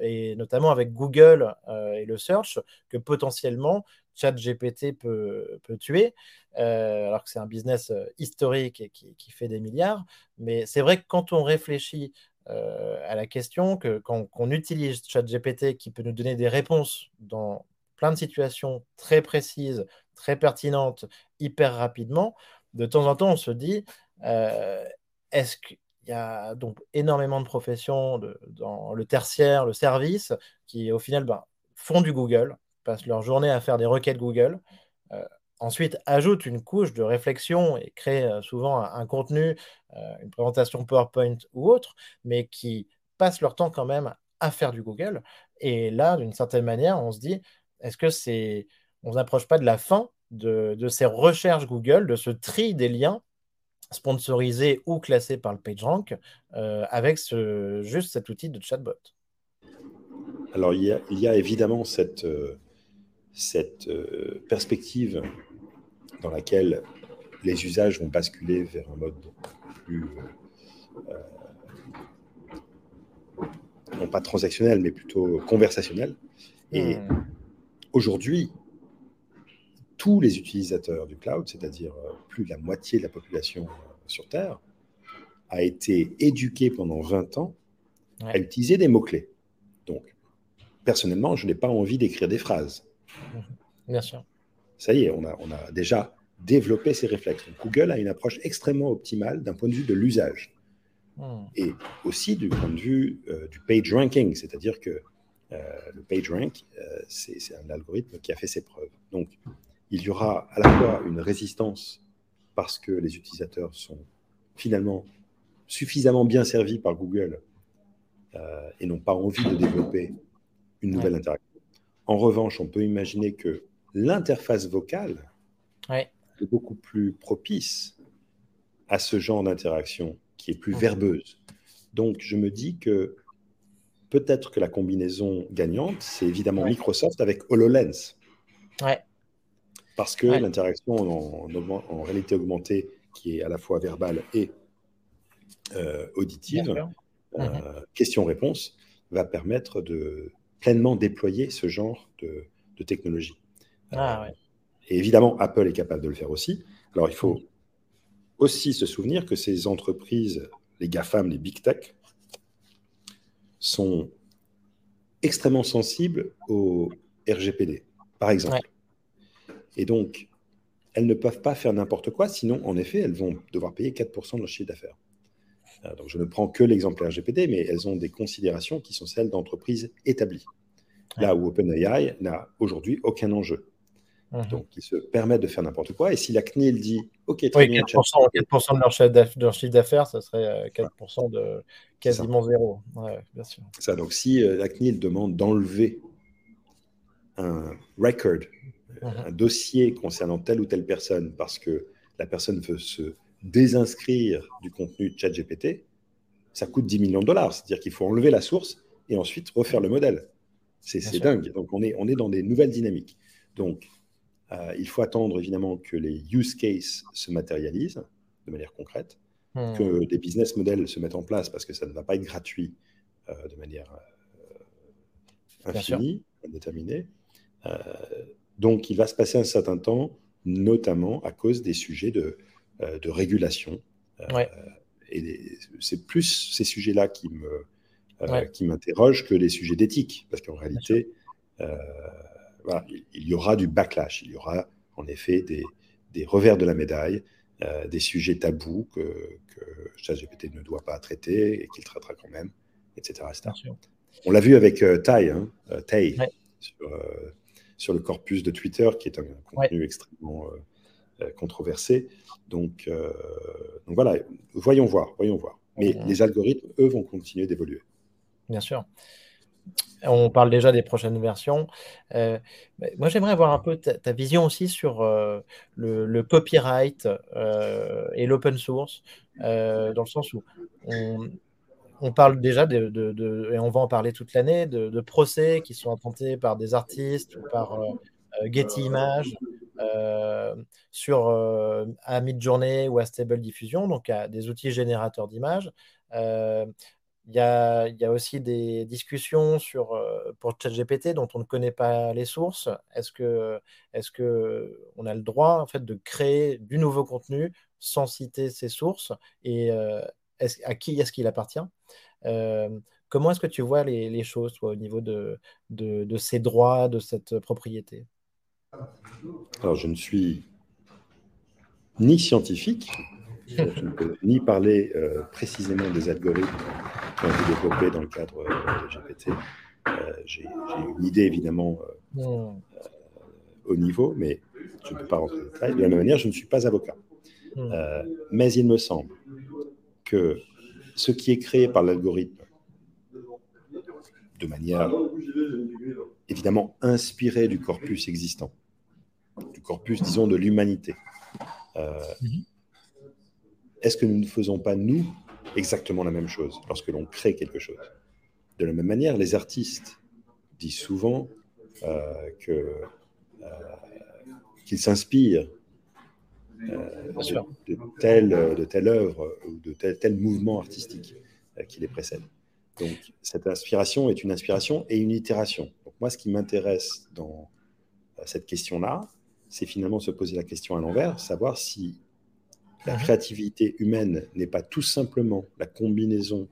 et notamment avec Google et le search, que potentiellement ChatGPT peut, peut tuer, alors que c'est un business historique et qui, qui fait des milliards. Mais c'est vrai que quand on réfléchit à la question que quand on utilise ChatGPT qui peut nous donner des réponses dans plein de situations très précises, très pertinentes, hyper rapidement, de temps en temps, on se dit, euh, est-ce qu'il y a donc énormément de professions dans le tertiaire, le service, qui au final ben, font du Google, passent leur journée à faire des requêtes Google. Euh, ensuite ajoute une couche de réflexion et crée euh, souvent un, contenu, euh, une présentation PowerPoint ou autre, mais qui passent leur temps quand même à faire du Google. Et là, d'une certaine manière, on se dit, est-ce que c'est, on n'approche pas de la fin de, ces recherches Google, de ce tri des liens sponsorisés ou classés par le PageRank euh, avec juste cet outil de chatbot? Alors, il y a, évidemment cette, cette perspective dans laquelle les usages vont basculer vers un mode plus, euh, non pas transactionnel, mais plutôt conversationnel. Et hmm. aujourd'hui, tous les utilisateurs du cloud, c'est-à-dire euh, plus de la moitié de la population euh, sur Terre, a été éduqué pendant 20 ans à utiliser des mots-clés. Donc, personnellement, je n'ai pas envie d'écrire des phrases. Bien sûr ça y est, on a, on a déjà développé ces réflexes. Google a une approche extrêmement optimale d'un point de vue de l'usage. Hmm. Et aussi du point de vue euh, du page ranking, c'est-à-dire que euh, le page rank, euh, c'est un algorithme qui a fait ses preuves. Donc, il y aura à la fois une résistance parce que les utilisateurs sont finalement suffisamment bien servis par Google et n'ont pas envie de développer une nouvelle interaction. En revanche, on peut imaginer que l'interface vocale est beaucoup plus propice à ce genre d'interaction qui est plus verbeuse. Donc, je me dis que peut-être que la combinaison gagnante, c'est évidemment Microsoft avec HoloLens. Ouais. Parce que l'interaction en, réalité augmentée, qui est à la fois verbale et euh, auditive, euh, mhm. question-réponse, va permettre de pleinement déployer ce genre de technologie. Ah, et évidemment, Apple est capable de le faire aussi. Alors, il faut aussi se souvenir que ces entreprises, les GAFAM, les Big Tech, sont extrêmement sensibles au RGPD, par exemple. Et donc, elles ne peuvent pas faire n'importe quoi, sinon, en effet, elles vont devoir payer 4% de leur chiffre d'affaires. Euh, donc, je ne prends que l'exemple RGPD, mais elles ont des considérations qui sont celles d'entreprises établies. Là où OpenAI n'a aujourd'hui aucun enjeu. Mhm. Donc, ils se permettent de faire n'importe quoi. Et si la CNIL dit OK, très bien, 4%, de leur chiffre d'affaires, ça serait 4% euh, de quasiment zéro. bien sûr. Ça, donc, si euh, la CNIL demande d'enlever un record, mhm. un dossier concernant telle ou telle personne parce que la personne veut se désinscrire du contenu de ChatGPT, ça coûte 10 millions de dollars. C'est-à-dire qu'il faut enlever la source et ensuite refaire le modèle. C'est dingue. Donc, on est, on est dans des nouvelles dynamiques. Donc, euh, il faut attendre évidemment que les use cases se matérialisent de manière concrète, hmm. que des business models se mettent en place parce que ça ne va pas être gratuit euh, de manière euh, infinie, indéterminée. donc il va se passer un certain temps, notamment à cause des sujets de, de régulation. Et c'est plus ces sujets-là qui me, qui m'interrogent que les sujets d'éthique, parce qu'en réalité, il y aura du backlash, il y aura en effet des, revers de la médaille, euh, des sujets tabous que, que ChatGPT ne doit pas traiter et qu'il traitera quand même, etc. On l'a vu avec euh, Tai, hein, euh, sur, le corpus de Twitter, qui est un contenu extrêmement controversé. Donc, donc voilà, voyons voir, voyons voir. Mais les algorithmes, eux, vont continuer d'évoluer. Bien sûr. On parle déjà des prochaines versions. Euh, moi, j'aimerais avoir un peu ta, vision aussi sur euh, le, copyright euh, et l'open source, dans le sens où on parle déjà de, et on va en parler toute l'année, de, procès qui sont intentés par des artistes ou par Getty Images sur à Midjourney ou à Stable Diffusion, donc à des outils générateurs d'images. Il y a, aussi des discussions sur, euh, pour ChatGPT dont on ne connaît pas les sources. Est-ce que, est que a le droit en fait, de créer du nouveau contenu sans citer ses sources? Et euh, à qui est-ce qu'il appartient? Euh, Comment est-ce que tu vois les, choses au niveau de, de, ces droits, de cette propriété? Alors, je ne suis ni scientifique, ni parler précisément des algorithmes qui ont été développés dans le cadre euh, de GPT. Euh, j'ai une idée évidemment euh, hmm. au niveau, mais je ne peux pas rentrer dans le détail. De la même manière, je ne suis pas avocat. Hmm. mais il me semble que ce qui est créé par l'algorithme, de manière évidemment inspirée du corpus existant, du corpus, disons, de l'humanité, mhm. est-ce que nous ne faisons pas, nous, exactement la même chose lorsque l'on crée quelque chose. De la même manière, les artistes disent souvent euh, euh, qu'ils s'inspirent euh, de, telle, de telle œuvre ou de tel, tel mouvement artistique qui les précède. Donc, cette inspiration est une inspiration et une itération. Donc, moi, ce qui m'intéresse dans cette question-là, c'est finalement se poser la question à l'envers, savoir si la créativité humaine n'est pas tout simplement la combinaison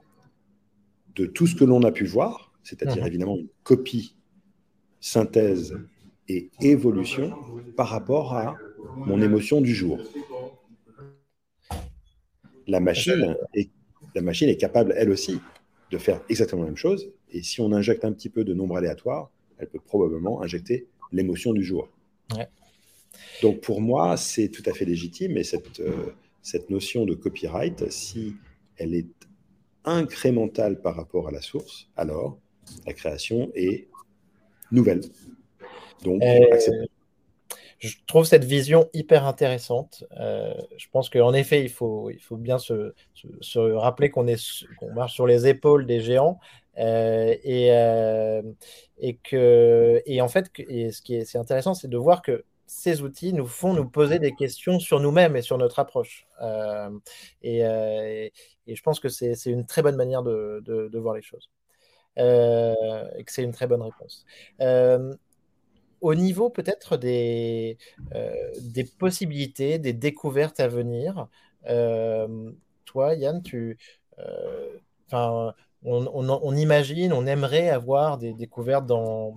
de tout ce que l'on a pu voir, c'est-à-dire mhm. évidemment une copie, synthèse et évolution par rapport à mon émotion du jour. La machine est, la machine est capable, elle aussi, de faire exactement la même chose. Et si on injecte un petit peu de nombre aléatoire, elle peut probablement injecter l'émotion du jour. Ouais. Donc pour moi, c'est tout à fait légitime et cette, euh, cette notion de copyright, si elle est incrémentale par rapport à la source, alors la création est nouvelle. Donc, euh, je trouve cette vision hyper intéressante. Euh, je pense qu'en effet, il faut, il faut bien se, se, rappeler qu'on qu'on marche sur les épaules des géants. et, et, que, et en fait, et ce qui est, est intéressant, c'est de voir que ces outils nous font nous poser des questions sur nous-mêmes et sur notre approche. Euh, euh, et, je pense que c'est une très bonne manière de, voir les choses. Euh, et que c'est une très bonne réponse. au niveau peut-être des, des possibilités, des découvertes à venir, toi, Yann, tu, on, on, imagine, on aimerait avoir des découvertes dans,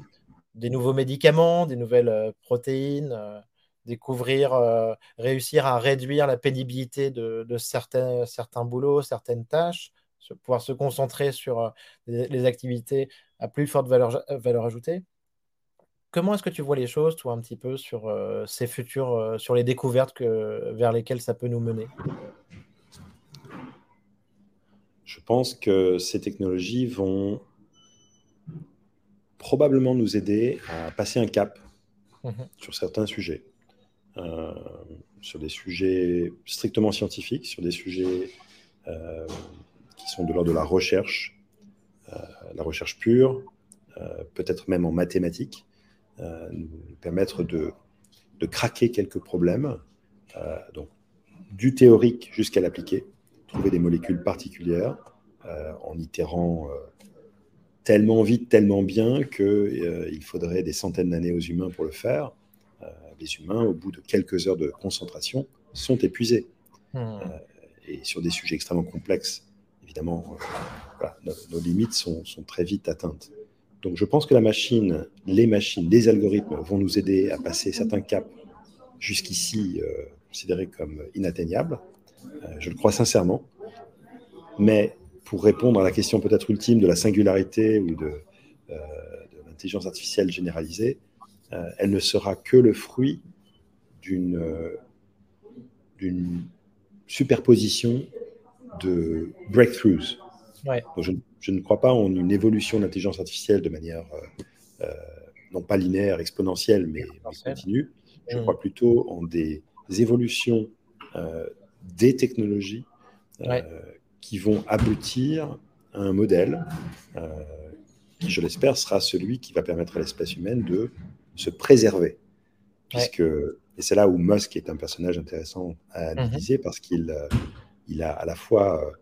des nouveaux médicaments, des nouvelles euh, protéines, euh, découvrir, euh, réussir à réduire la pénibilité de, certains, boulots, certaines tâches, pouvoir se concentrer sur les, activités à plus forte valeur, ajoutée. Comment est-ce que tu vois les choses, toi, un petit peu sur ces futurs, sur les découvertes vers lesquelles ça peut nous mener? Je pense que ces technologies vont probablement nous aider à passer un cap mhm. sur certains sujets, euh, sur des sujets strictement scientifiques, sur des sujets euh, qui sont de l'ordre de la recherche, euh, la recherche pure, peut-être même en mathématiques, nous permettre de, de, craquer quelques problèmes, donc du théorique jusqu'à l'appliqué, trouver des molécules particulières en itérant tellement vite, tellement bien qu'il euh, il faudrait des centaines d'années aux humains pour le faire. Euh, les humains, au bout de quelques heures de concentration, sont épuisés. Hmm. Euh, et sur des sujets extrêmement complexes, évidemment, nos, limites sont, sont, très vite atteintes. Donc je pense que la machine, les machines, les algorithmes vont nous aider à passer certains caps jusqu'ici considérés comme inatteignables. je le crois sincèrement. Mais pour répondre à la question peut-être ultime de la singularité ou de, euh, l'intelligence artificielle généralisée, euh, elle ne sera que le fruit d'une euh, superposition de breakthroughs. je, ne crois pas en une évolution de l'intelligence artificielle de manière non pas linéaire, exponentielle, mais, continue. Je mm. crois plutôt en des évolutions des technologies qui vont aboutir à un modèle qui, je l'espère, sera celui qui va permettre à l'espèce humaine de se préserver. Puisque, Et c'est là où Musk est un personnage intéressant à mhm. analyser parce qu'il il a à la fois,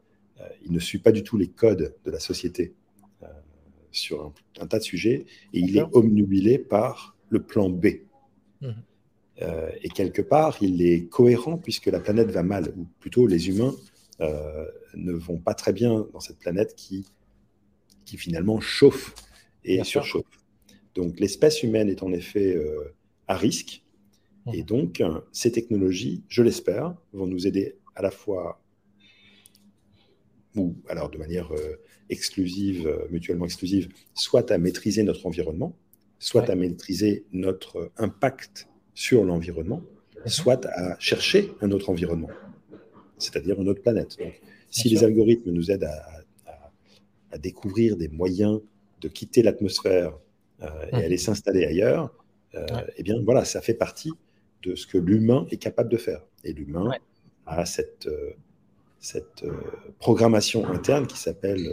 il ne suit pas du tout les codes de la société sur un, tas de sujets et il est omnubilé par le plan B. Mhm. Euh, et quelque part, il est cohérent puisque la planète va mal, ou plutôt les humains euh, ne vont pas très bien dans cette planète qui, qui finalement chauffe et surchauffe. Donc l'espèce humaine est en effet euh, à risque. Mhm. Et donc, ces technologies, je l'espère, vont nous aider à la fois, ou alors de manière exclusive, mutuellement exclusive, soit à maîtriser notre environnement, soit à maîtriser notre impact sur l'environnement, soit à chercher un autre environnement, c'est-à-dire une autre planète. Donc, si les algorithmes nous aident à, découvrir des moyens de quitter l'atmosphère euh, et aller s'installer ailleurs, euh, eh bien voilà, ça fait partie de ce que l'humain est capable de faire. Et l'humain a cette, euh, cette programmation interne qui s'appelle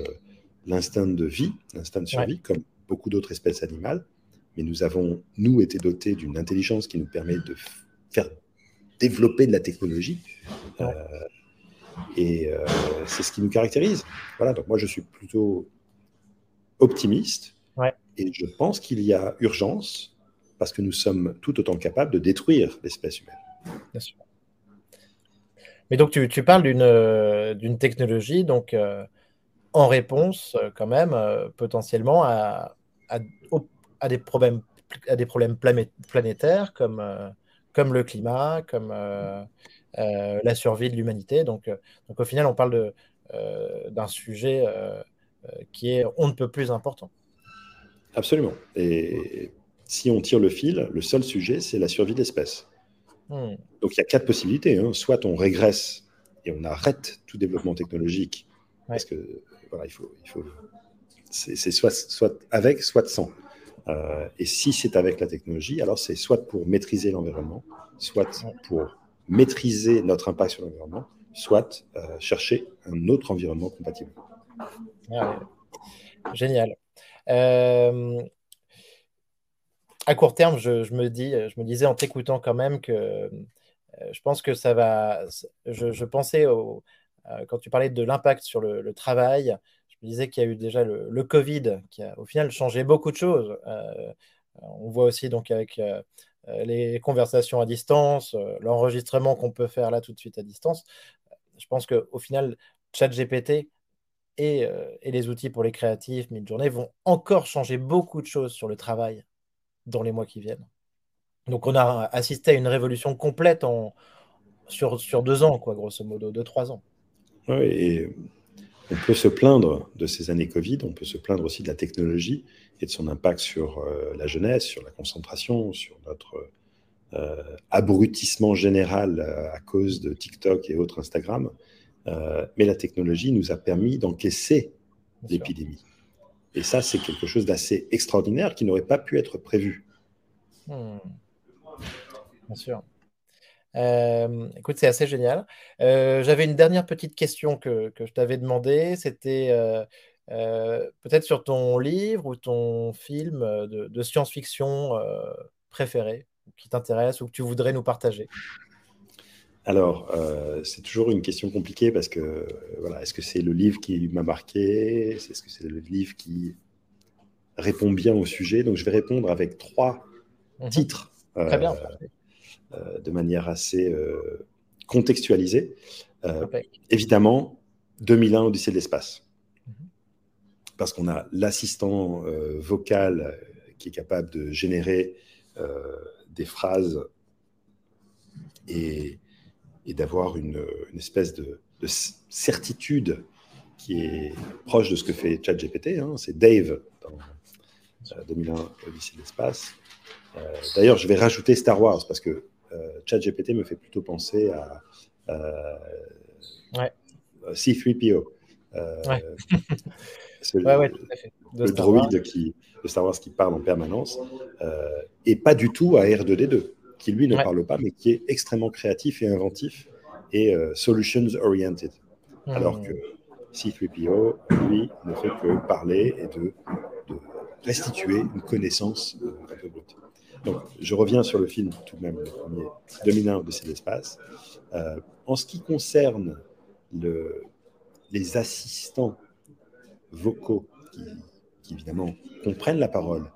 l'instinct de vie, l'instinct de survie, comme beaucoup d'autres espèces animales. Mais nous avons, nous, été dotés d'une intelligence qui nous permet de faire développer de la technologie. Euh, et euh, c'est ce qui nous caractérise. Voilà, donc moi, je suis plutôt optimiste. Et je pense qu'il y a urgence parce que nous sommes tout autant capables de détruire l'espèce humaine. Bien sûr. Mais donc, tu, tu parles d'une euh, technologie donc, en réponse, quand même, potentiellement à, à, à des problèmes, à des problèmes planétaires comme, euh, comme le climat, comme euh, euh, la survie de l'humanité. Donc, donc au final, on parle d'un sujet qui est on ne peut plus important. Absolument. Et si on tire le fil, le seul sujet, c'est la survie de l'espèce. Hmm. Donc il y a quatre possibilités. Hein. Soit on régresse et on arrête tout développement technologique, parce que voilà, il faut, il faut c'est soit, soit avec, soit sans. Euh, et si c'est avec la technologie, alors c'est soit pour maîtriser l'environnement, soit pour maîtriser notre impact sur l'environnement, soit euh, chercher un autre environnement compatible. Génial. Euh, à court terme, je, me dis, je me disais en t'écoutant quand même que je pense que ça va. Je, pensais au, quand tu parlais de l'impact sur le travail, je disais qu'il y a eu déjà le, Covid qui a au final changé beaucoup de choses. Euh, on voit aussi donc avec euh, les conversations à distance, euh, l'enregistrement qu'on peut faire là tout de suite à distance. Je pense qu'au final, ChatGPT et, les outils pour les créatifs, mid-journée, vont encore changer beaucoup de choses sur le travail dans les mois qui viennent. Donc on a assisté à une révolution complète sur deux ans, quoi, grosso modo, deux, trois ans. Oui, et on peut se plaindre de ces années Covid, on peut se plaindre aussi de la technologie et de son impact sur euh, la jeunesse, sur la concentration, sur notre euh, abrutissement général euh, à cause de TikTok et autres Instagram. mais la technologie nous a permis d'encaisser l'épidémie. Et ça, c'est quelque chose d'assez extraordinaire qui n'aurait pas pu être prévu. Hmm. Bien sûr. Euh, écoute, c'est assez génial. Euh, j'avais une dernière petite question que, je t'avais demandé. C'était euh, peut-être sur ton livre ou ton film de, science-fiction préféré, qui t'intéresse ou que tu voudrais nous partager. Alors, c'est toujours une question compliquée parce que, voilà, est-ce que c'est le livre qui m'a marqué? Est-ce que c'est le livre qui répond bien au sujet? Donc, je vais répondre avec trois mmh titres. Très bien. De manière assez euh, contextualisée. Euh, évidemment, 2001, Odyssée de l'espace. Mhm. Parce qu'on a l'assistant vocal qui est capable de générer des phrases et, d'avoir une, espèce de, certitude qui est proche de ce que fait ChatGPT. Hein. C'est Dave dans 2001 Odyssée de l'espace. D'ailleurs, je vais rajouter Star Wars parce que euh, ChatGPT me fait plutôt penser à ouais. C3PO. le, droïde qui, de Star Wars qui parle en permanence, euh, et pas du tout à R2D2, qui lui ne parle pas, mais qui est extrêmement créatif et inventif et euh, solutions oriented. Alors hmm. que C3PO, lui, ne fait que parler et de, restituer une connaissance. Donc, je reviens sur le film, tout de même, le premier 2001 de cet l'espace. en ce qui concerne le, les assistants vocaux qui, évidemment comprennent la parole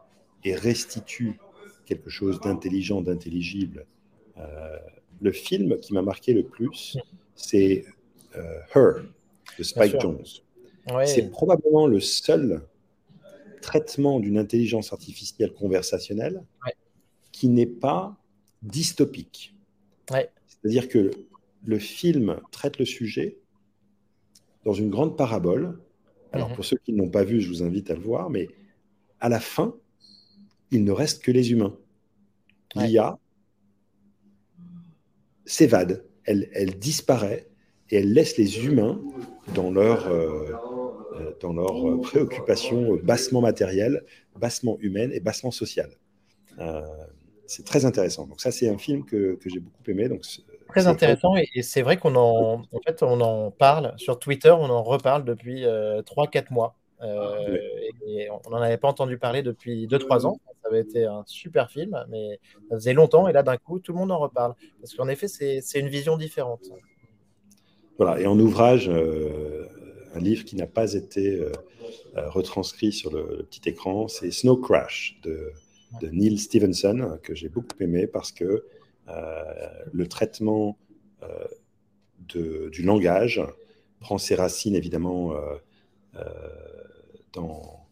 et restituent quelque chose d'intelligent, d'intelligible. Euh, le film qui m'a marqué le plus, c'est euh, Her de Spike Jones. C'est probablement le seul traitement d'une intelligence artificielle conversationnelle qui n'est pas dystopique. C'est-à-dire que le film traite le sujet dans une grande parabole. Alors, mhm. pour ceux qui ne l'ont pas vu, je vous invite à le voir, mais à la fin, il ne reste que les humains. L'IA s'évade, elle, elle, disparaît et elle laisse les humains dans leur, euh, euh, dans leurs préoccupations bassement matérielles, bassement humaines et bassement sociales. Euh, c'est très intéressant. Donc ça, c'est un film que, que j'ai beaucoup aimé. Donc Très intéressant et, c'est vrai qu'on en, en, fait, on en parle sur Twitter, on en reparle depuis 3-4 euh, mois. Euh, et, on n'en avait pas entendu parler depuis 2-3 ans. Ça avait été un super film, mais ça faisait longtemps et là d'un coup, tout le monde en reparle. Parce qu'en effet, c'est une vision différente. Voilà, et en ouvrage, euh, un livre qui n'a pas été retranscrit sur le, petit écran, c'est Snow Crash de, de Neil Stevenson, que j'ai beaucoup aimé parce que euh, le traitement euh, du langage prend ses racines évidemment euh, dans,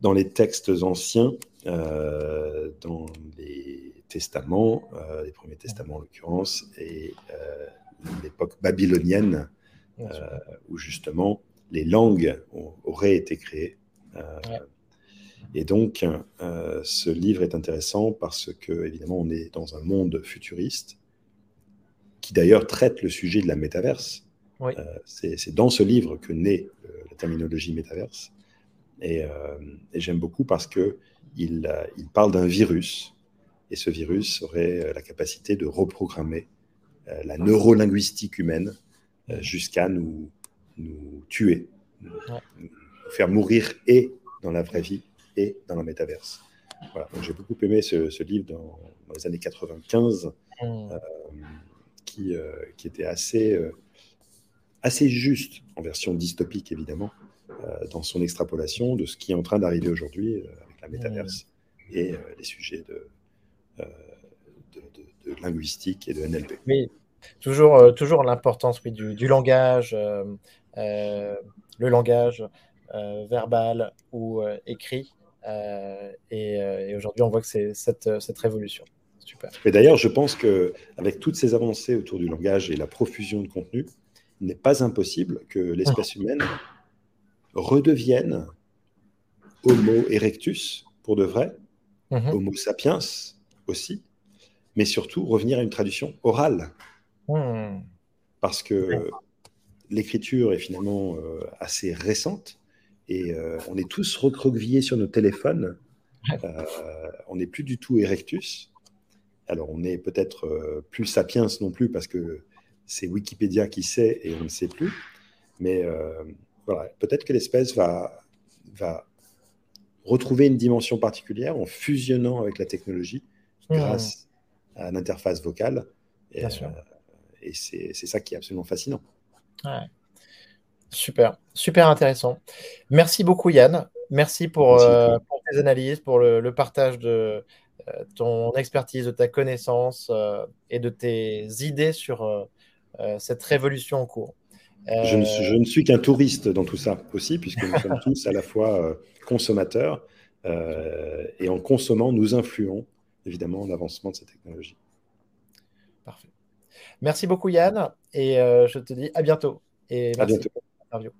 dans les textes anciens, dans les testaments, les premiers testaments en l'occurrence, et l'époque babylonienne, où justement les langues auraient été créées. Et donc, euh, ce livre est intéressant parce que, évidemment, on est dans un monde futuriste qui d'ailleurs traite le sujet de la métaverse. Euh, c'est dans ce livre que naît euh, la terminologie métaverse. Et, j'aime beaucoup parce qu'il il parle d'un virus. Et ce virus aurait la capacité de reprogrammer la neurolinguistique humaine jusqu'à nous, nous tuer, nous faire mourir et dans la vraie vie dans la métaverse. Voilà, j'ai beaucoup aimé ce, livre dans, les années 95, mmh. euh, qui, euh, qui, était assez, euh, assez juste, en version dystopique évidemment, dans son extrapolation de ce qui est en train d'arriver aujourd'hui avec la métaverse mmh. et les sujets de, de, linguistique et de NLP. Oui, toujours, toujours l'importance oui, du, du, langage, le langage verbal ou écrit euh, euh, et, aujourd'hui, on voit que c'est cette, cette, révolution. Super. Et d'ailleurs, je pense qu'avec toutes ces avancées autour du langage et la profusion de contenu, il n'est pas impossible que l'espèce humaine redevienne Homo erectus pour de vrai, mhm. Homo sapiens aussi, mais surtout revenir à une tradition orale. Hmm. Parce que l'écriture est finalement euh, assez récente et euh, on est tous recroquevillés sur nos téléphones. Euh, on n'est plus du tout erectus. Alors, on n'est peut-être euh, plus sapiens non plus parce que c'est Wikipédia qui sait et on ne sait plus. Mais voilà, peut-être que l'espèce va, va retrouver une dimension particulière en fusionnant avec la technologie mmh. grâce à l'interface vocale. Et, et c'est ça qui est absolument fascinant. Ouais. Super, super intéressant. Merci beaucoup Yann. Merci pour, euh, tes analyses, pour le, partage de euh, ton expertise, de ta connaissance euh, et de tes idées sur cette révolution en cours. Je ne, suis, qu'un touriste dans tout ça aussi, puisque nous sommes tous à la fois consommateurs et en consommant, nous influons évidemment l'avancement de cette technologie. Parfait. Merci beaucoup Yann et je te dis à bientôt. Et À bientôt. Salut.